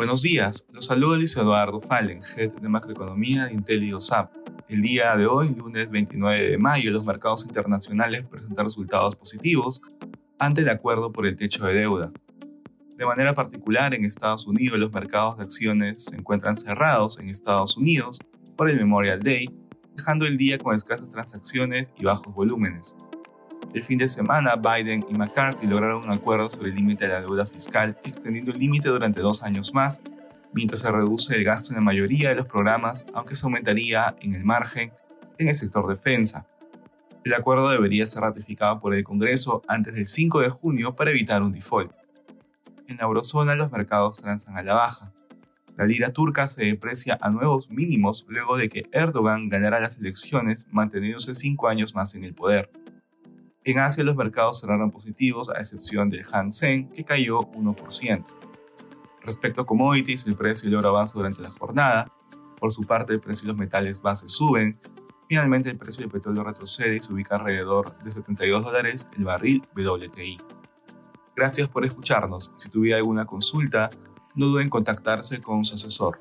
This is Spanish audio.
Buenos días, los saluda Luis Eduardo Fallen, Head de Macroeconomía de IntelioSAP. El día de hoy, lunes 29 de mayo, los mercados internacionales presentan resultados positivos ante el acuerdo por el techo de deuda. De manera particular, en Estados Unidos los mercados de acciones se encuentran cerrados en Estados Unidos por el Memorial Day, dejando el día con escasas transacciones y bajos volúmenes. El fin de semana, Biden y McCarthy lograron un acuerdo sobre el límite de la deuda fiscal, extendiendo el límite durante dos años más, mientras se reduce el gasto en la mayoría de los programas, aunque se aumentaría en el margen en el sector defensa. El acuerdo debería ser ratificado por el Congreso antes del 5 de junio para evitar un default. En la eurozona los mercados transan a la baja. La lira turca se deprecia a nuevos mínimos luego de que Erdogan ganara las elecciones manteniéndose cinco años más en el poder. En Asia los mercados cerraron positivos a excepción del Hang Seng que cayó 1%. Respecto a commodities, el precio del oro avanza durante la jornada. Por su parte, el precio de los metales bases suben. Finalmente, el precio del petróleo retrocede y se ubica alrededor de 72 dólares el barril WTI. Gracias por escucharnos. Si tuviera alguna consulta, no duden en contactarse con su asesor.